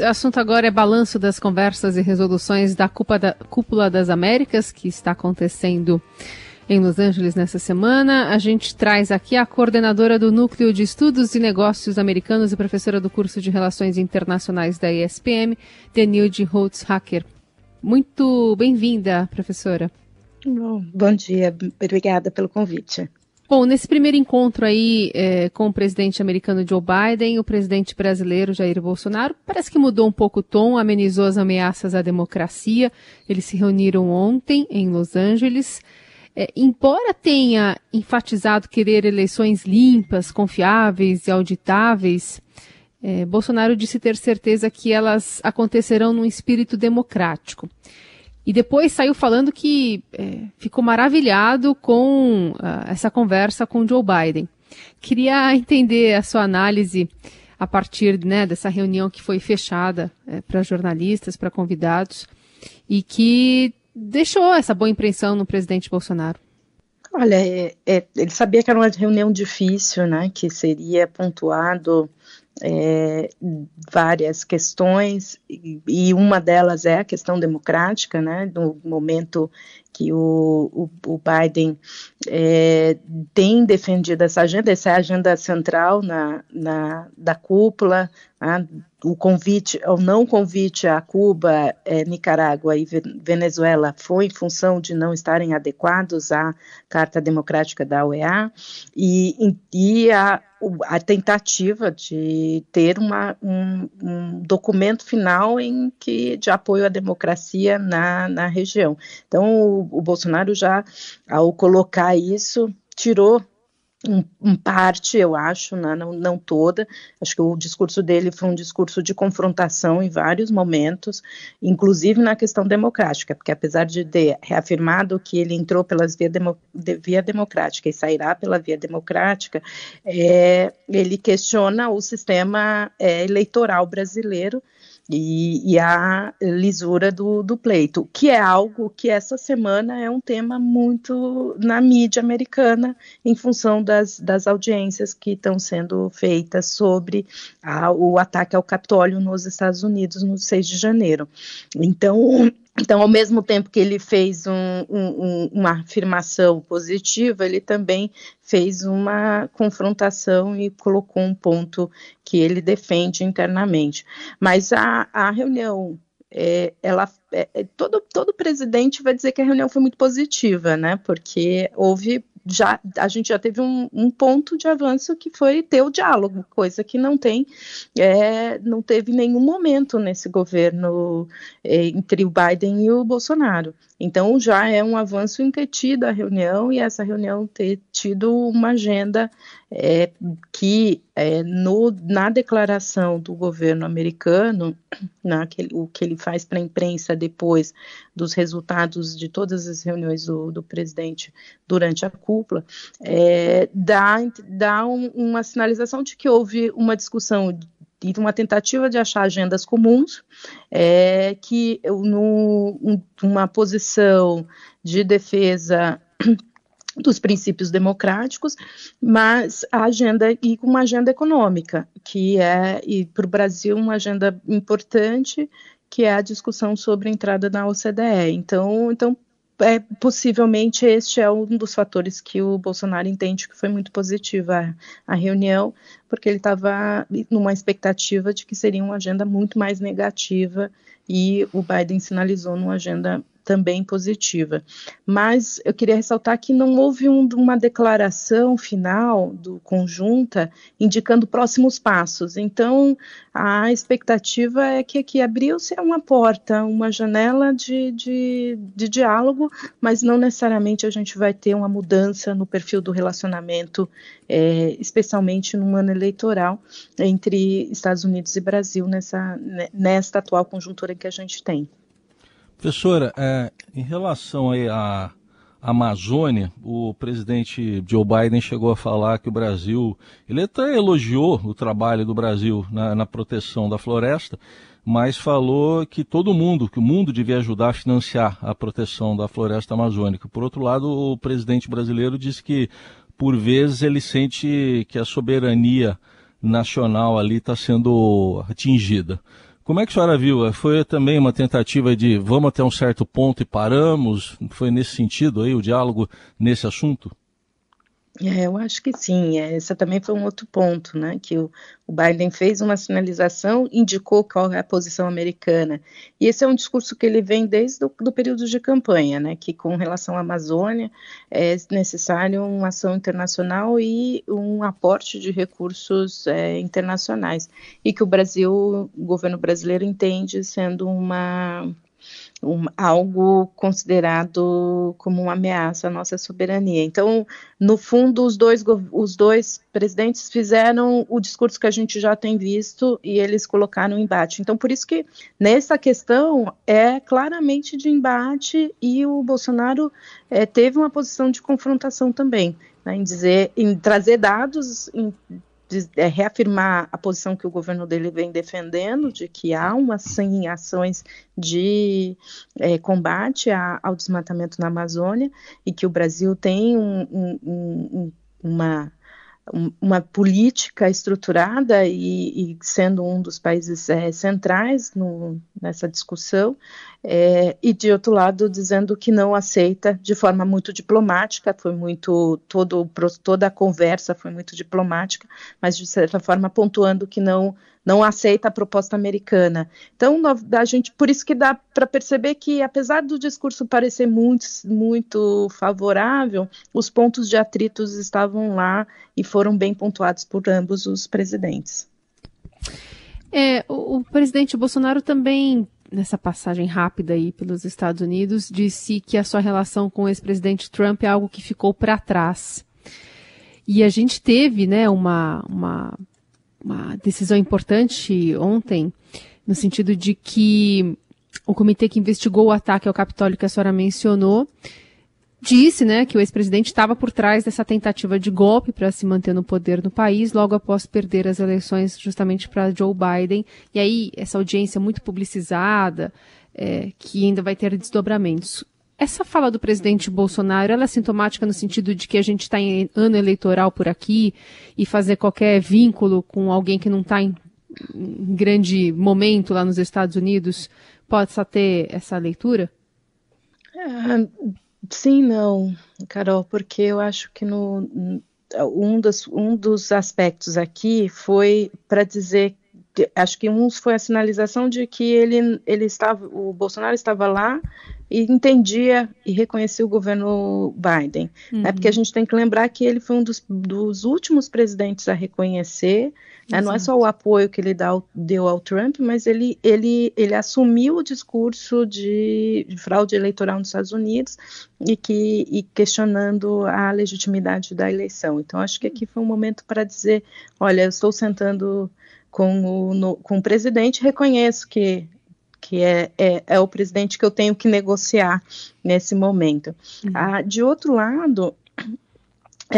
O assunto agora é balanço das conversas e resoluções da Cúpula das Américas, que está acontecendo em Los Angeles nessa semana. A gente traz aqui a coordenadora do Núcleo de Estudos e Negócios Americanos e professora do curso de Relações Internacionais da ESPM, Denilde Holtz Hacker. Muito bem-vinda, professora. Bom, bom dia, obrigada pelo convite. Bom, nesse primeiro encontro aí é, com o presidente americano Joe Biden, o presidente brasileiro Jair Bolsonaro parece que mudou um pouco o tom, amenizou as ameaças à democracia. Eles se reuniram ontem em Los Angeles. É, embora tenha enfatizado querer eleições limpas, confiáveis e auditáveis, é, Bolsonaro disse ter certeza que elas acontecerão num espírito democrático. E depois saiu falando que é, ficou maravilhado com uh, essa conversa com Joe Biden. Queria entender a sua análise a partir né, dessa reunião que foi fechada é, para jornalistas, para convidados, e que deixou essa boa impressão no presidente Bolsonaro. Olha, é, é, ele sabia que era uma reunião difícil, né, que seria pontuado é, várias questões, e, e, uma delas é a questão democrática, né, no momento que o, o, o Biden é, tem defendido essa agenda, essa é a agenda central na, na da cúpula, né, o convite, ou não convite a Cuba, é, Nicarágua e Venezuela foi em função de não estarem adequados à Carta Democrática da OEA e, e a, a tentativa de ter uma, um, um, documento final em que de apoio à democracia na, na região. Então, o, o Bolsonaro já, ao colocar isso, tirou um, um, parte, eu acho, né, não, não toda. Acho que o discurso dele foi um discurso de confrontação em vários momentos, inclusive na questão democrática, porque apesar de ter reafirmado que ele entrou pela via, demo, de, via democrática e sairá pela via democrática, é, ele questiona o sistema é, eleitoral brasileiro e, e a lisura do, do, pleito, que é algo que essa semana é um tema muito na mídia americana, em função das, das audiências que estão sendo feitas sobre a, o ataque ao Capitólio nos Estados Unidos no 6 de janeiro. Então, então, ao mesmo tempo que ele fez um, um, uma afirmação positiva, ele também fez uma confrontação e colocou um ponto que ele defende internamente. Mas a, a reunião, é, ela, é, é todo, todo presidente vai dizer que a reunião foi muito positiva, né? Porque houve já a gente já teve um, um, ponto de avanço que foi ter o diálogo, coisa que não tem, é, não teve nenhum momento nesse governo é, entre o Biden e o Bolsonaro. Então já é um avanço em ter tido a reunião e essa reunião ter tido uma agenda é, que é, no, na declaração do governo americano, naquele, o que ele faz para a imprensa depois dos resultados de todas as reuniões do, do presidente durante a cúpula, é, dá, dá um, uma sinalização de que houve uma discussão e uma tentativa de achar agendas comuns, é, que no, um, uma posição de defesa dos princípios democráticos, mas a agenda e uma agenda econômica, que é e para o Brasil uma agenda importante, que é a discussão sobre a entrada na OCDE. Então, então é, possivelmente este é um dos fatores que o Bolsonaro entende que foi muito positiva a, a reunião, porque ele estava numa expectativa de que seria uma agenda muito mais negativa e o Biden sinalizou numa agenda também positiva. Mas eu queria ressaltar que não houve um, uma declaração final do conjunta indicando próximos passos. Então, a expectativa é que aqui abriu-se uma porta, uma janela de, de, de diálogo, mas não necessariamente a gente vai ter uma mudança no perfil do relacionamento, é, especialmente num ano eleitoral entre Estados Unidos e Brasil nessa, nesta atual conjuntura que a gente tem. Professora, é, em relação à Amazônia, o presidente Joe Biden chegou a falar que o Brasil, ele até elogiou o trabalho do Brasil na, na proteção da floresta, mas falou que todo mundo, que o mundo devia ajudar a financiar a proteção da floresta amazônica. Por outro lado, o presidente brasileiro disse que, por vezes, ele sente que a soberania nacional ali está sendo atingida. Como é que a senhora viu? Foi também uma tentativa de vamos até um certo ponto e paramos? Foi nesse sentido aí o diálogo nesse assunto? É, eu acho que sim. É, esse também foi um outro ponto, né? Que o, o, Biden fez uma sinalização, indicou qual é a posição americana. E esse é um discurso que ele vem desde o do período de campanha, né? Que com relação à Amazônia é necessário uma ação internacional e um aporte de recursos é, internacionais. E que o Brasil, o governo brasileiro entende sendo uma um, algo considerado como uma ameaça à nossa soberania. Então, no fundo, os dois, os dois presidentes fizeram o discurso que a gente já tem visto e eles colocaram embate. Então, por isso que nessa questão é claramente de embate e o Bolsonaro é, teve uma posição de confrontação também. Né, em dizer, em trazer dados, em é, reafirmar a posição que o governo dele vem defendendo, de que há uma sim ações de é, combate a, ao desmatamento na Amazônia e que o Brasil tem um, um, um, uma uma política estruturada e, e, sendo um dos países é, centrais no, nessa discussão, é, e de outro lado dizendo que não aceita de forma muito diplomática, foi muito todo, toda a conversa foi muito diplomática, mas de certa forma pontuando que não não aceita a proposta americana. Então, a gente, por isso que dá para perceber que, apesar do discurso parecer muito, muito favorável, os pontos de atritos estavam lá e foram bem pontuados por ambos os presidentes. É, o, o presidente Bolsonaro também nessa passagem rápida aí pelos Estados Unidos, disse que a sua relação com o ex-presidente Trump é algo que ficou para trás. E a gente teve, né, uma, uma uma decisão importante ontem, no sentido de que o comitê que investigou o ataque ao Capitólio que a senhora mencionou disse né, que o ex-presidente estava por trás dessa tentativa de golpe para se manter no poder no país, logo após perder as eleições justamente para Joe Biden. E aí, essa audiência muito publicizada, é, que ainda vai ter desdobramentos. Essa fala do presidente Bolsonaro, ela é sintomática no sentido de que a gente está em ano eleitoral por aqui e fazer qualquer vínculo com alguém que não está em, grande momento lá nos Estados Unidos possa ter essa leitura? É, sim, não, Carol, porque eu acho que no, um, dos, um dos aspectos aqui foi para dizer acho que um foi a sinalização de que ele, ele estava, o Bolsonaro estava lá e entendia e reconhecia o governo Biden. Uhum. Né, porque a gente tem que lembrar que ele foi um dos, dos últimos presidentes a reconhecer, né, não é só o apoio que ele dá, deu ao Trump, mas ele, ele, ele assumiu o discurso de, de fraude eleitoral nos Estados Unidos e, que, e questionando a legitimidade da eleição. Então, acho que aqui foi um momento para dizer: olha, eu estou sentando com o, no, com o presidente, reconheço que que é, é, é, o presidente que eu tenho que negociar nesse momento. Uhum. Ah, de outro lado,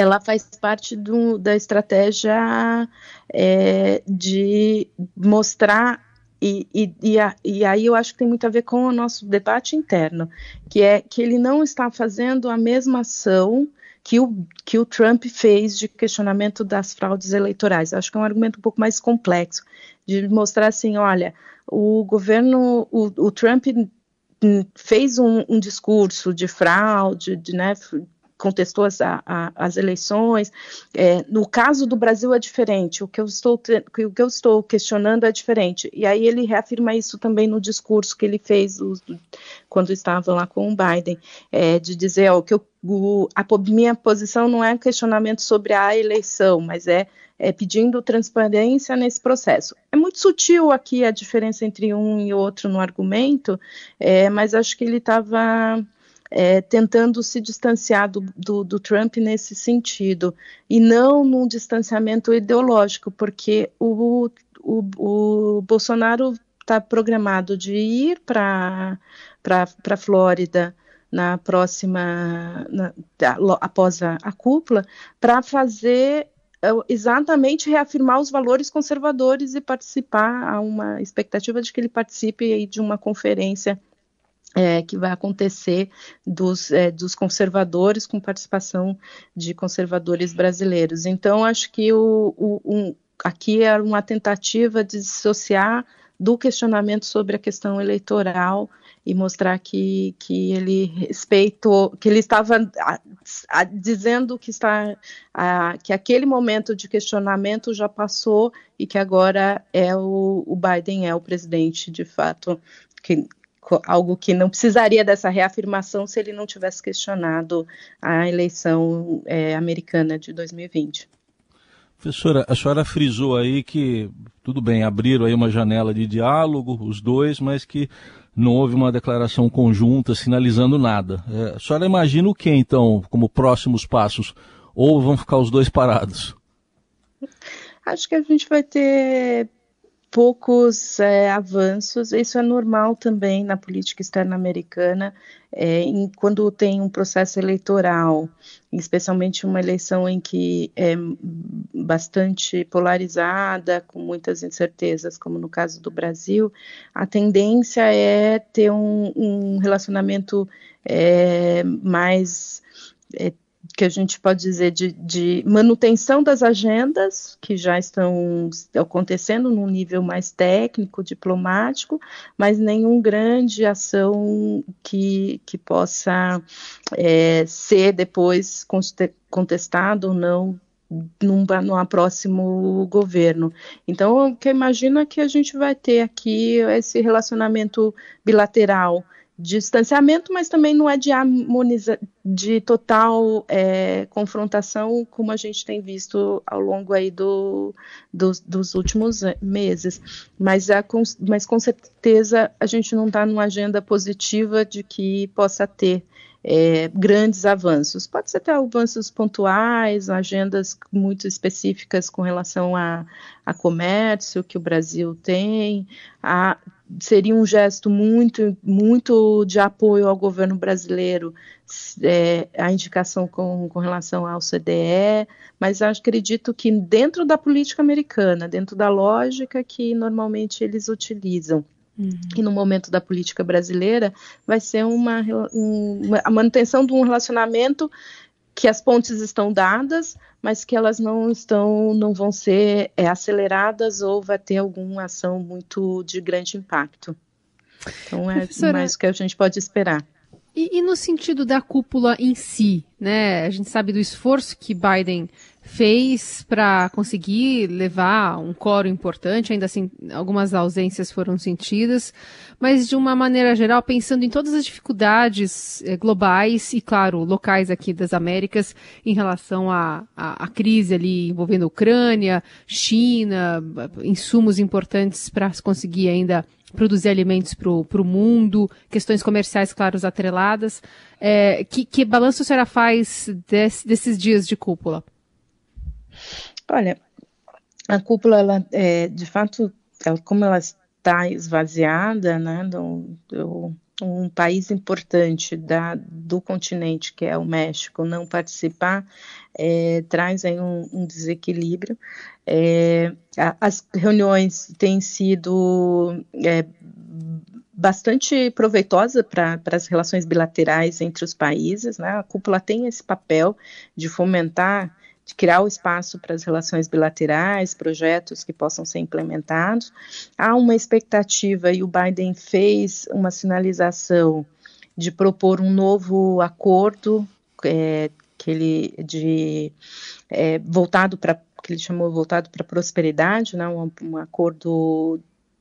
ela faz parte do, da estratégia é, de mostrar e, e, e, a, e, aí eu acho que tem muito a ver com o nosso debate interno, que é que ele não está fazendo a mesma ação que o, que o Trump fez de questionamento das fraudes eleitorais. Eu acho que é um argumento um pouco mais complexo, de mostrar assim, olha, o governo, o, o Trump fez um, um, discurso de fraude, de, né, contestou as, a, as eleições. É, no caso do Brasil é diferente. O que eu estou o que eu estou questionando é diferente. E aí ele reafirma isso também no discurso que ele fez o, quando estava lá com o Biden, é, de dizer ó, que eu, o, a minha posição não é questionamento sobre a eleição, mas é é, pedindo transparência nesse processo. É muito sutil aqui a diferença entre um e outro no argumento, é, mas acho que ele estava é, tentando se distanciar do, do, do, Trump nesse sentido, e não num distanciamento ideológico, porque o, o, o Bolsonaro está programado de ir para a Flórida na próxima, na, após a, a cúpula, para fazer é, exatamente reafirmar os valores conservadores e participar, há uma expectativa de que ele participe de uma conferência é, que vai acontecer dos, é, dos conservadores com participação de conservadores brasileiros. Então, acho que o, o um, aqui é uma tentativa de dissociar do questionamento sobre a questão eleitoral e mostrar que, que ele respeitou, que ele estava a, a, dizendo que está a, que aquele momento de questionamento já passou e que agora é o, o Biden é o presidente de fato que algo que não precisaria dessa reafirmação se ele não tivesse questionado a eleição é, americana de 2020. Professora, a senhora frisou aí que, tudo bem, abriram aí uma janela de diálogo, os dois, mas que não houve uma declaração conjunta sinalizando nada. É, a senhora imagina o que, então, como próximos passos? Ou vão ficar os dois parados? Acho que a gente vai ter poucos é, avanços. Isso é normal também na política externa americana, é, em, quando tem um processo eleitoral, especialmente uma eleição em que é bastante polarizada, com muitas incertezas, como no caso do Brasil, a tendência é ter um, um relacionamento é, mais é, que a gente pode dizer de, de, manutenção das agendas que já estão acontecendo num nível mais técnico, diplomático, mas nenhum grande ação que, que possa é, ser depois contestado ou não num, próximo governo. Então, o que eu imagino é que a gente vai ter aqui esse relacionamento bilateral distanciamento, mas também não é de, harmoniza, de total é, confrontação, como a gente tem visto ao longo aí do, do, dos últimos meses. Mas, a, mas com certeza a gente não está numa agenda positiva de que possa ter é, grandes avanços. Pode ser até avanços pontuais, agendas muito específicas com relação a, a comércio que o Brasil tem, a, seria um gesto muito, muito de apoio ao governo brasileiro, é, a indicação com, com relação ao CDE, mas acredito que dentro da política americana, dentro da lógica que normalmente eles utilizam, Uhum. E no momento da política brasileira, vai ser uma, uma, a manutenção de um relacionamento que as pontes estão dadas, mas que elas não estão, não vão ser é, aceleradas ou vai ter alguma ação muito de grande impacto. Então é Professora, mais o que a gente pode esperar. E, e, no sentido da cúpula em si, né? A gente sabe do esforço que Biden fez para conseguir levar um coro importante, ainda assim algumas ausências foram sentidas, mas de uma maneira geral, pensando em todas as dificuldades eh, globais e, claro, locais aqui das Américas em relação à, à, crise ali envolvendo Ucrânia, China, insumos importantes para se conseguir ainda produzir alimentos para o mundo, questões comerciais, claro, atreladas. É, que, que balanço a senhora faz desse, desses dias de cúpula? Olha, a cúpula, ela, é, de fato, ela, como ela está esvaziada, né, do, do, um país importante da, do continente, que é o México, não participar, é, traz aí um, um desequilíbrio. É, as reuniões têm sido é, bastante proveitosa para as relações bilaterais entre os países. Né? A cúpula tem esse papel de fomentar de criar o espaço para as relações bilaterais, projetos que possam ser implementados. Há uma expectativa, e o Biden fez uma sinalização de propor um novo acordo é, que ele de é, voltado para que ele chamou voltado para prosperidade, né, um, um acordo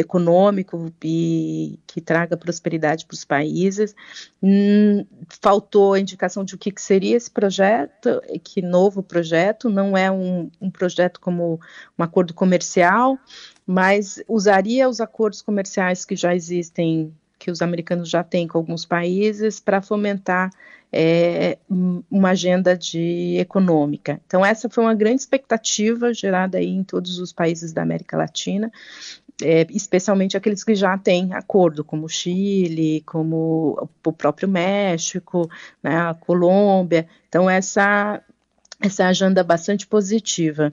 econômico e que traga prosperidade para os países. Hum, faltou a indicação de o que, que, seria esse projeto, que novo projeto, não é um, um projeto como um acordo comercial, mas usaria os acordos comerciais que já existem que os americanos já têm com alguns países para fomentar é, uma agenda de econômica. Então essa foi uma grande expectativa gerada aí em todos os países da América Latina é, especialmente aqueles que já têm acordo, como o Chile, como o próprio México, né, a Colômbia. Então, essa, essa agenda bastante positiva.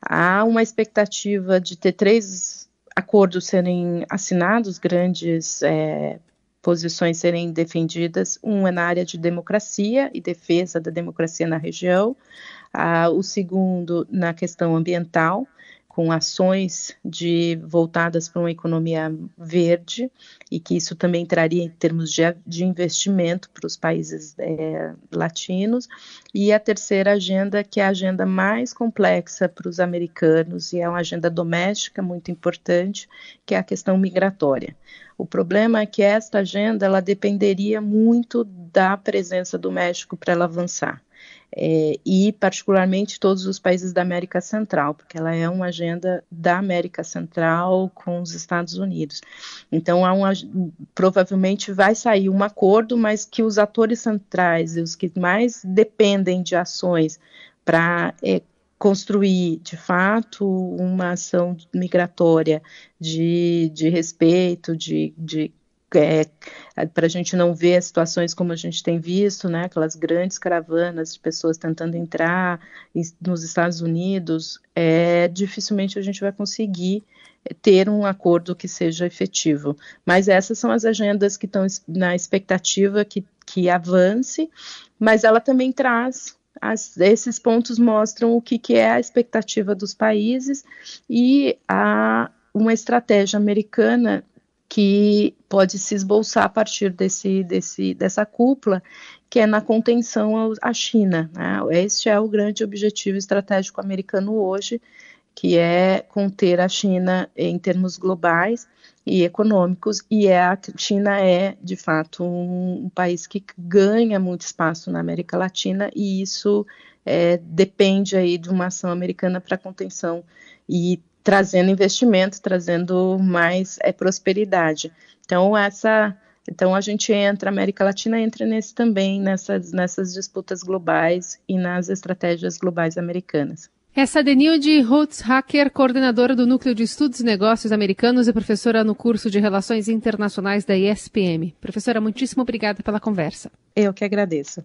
Há uma expectativa de ter três acordos serem assinados, grandes é, posições serem defendidas. Um é na área de democracia e defesa da democracia na região. Ah, o segundo, na questão ambiental com ações de voltadas para uma economia verde e que isso também traria em termos de, de investimento para os países é, latinos. E a terceira agenda que é a agenda mais complexa para os americanos e é uma agenda doméstica muito importante que é a questão migratória. O problema é que esta agenda ela dependeria muito da presença do México para ela avançar é, e particularmente todos os países da América Central, porque ela é uma agenda da América Central com os Estados Unidos. Então, há uma, provavelmente vai sair um acordo, mas que os atores centrais e os que mais dependem de ações para é, construir, de fato, uma ação migratória de, de respeito, de, de é, para a gente não ver situações como a gente tem visto, né, aquelas grandes caravanas de pessoas tentando entrar nos Estados Unidos, é, dificilmente a gente vai conseguir ter um acordo que seja efetivo. Mas essas são as agendas que estão na expectativa que, que avance, mas ela também traz as, esses pontos mostram o que, que é a expectativa dos países e a, uma estratégia americana que pode se esboçar a partir desse, desse, dessa cúpula, que é na contenção à China. Né? Este é o grande objetivo estratégico americano hoje, que é conter a China em termos globais e econômicos, e é, a China é, de fato, um, um país que ganha muito espaço na América Latina, e isso é, depende aí de uma ação americana para contenção e trazendo investimento, trazendo mais é, prosperidade. Então essa, então a gente entra, a América Latina entra nesse também nessas nessas disputas globais e nas estratégias globais americanas. Essa é Denilde Roots Hacker, coordenadora do Núcleo de Estudos e Negócios Americanos e professora no curso de Relações Internacionais da ISPM. Professora, muitíssimo obrigada pela conversa. Eu que agradeço.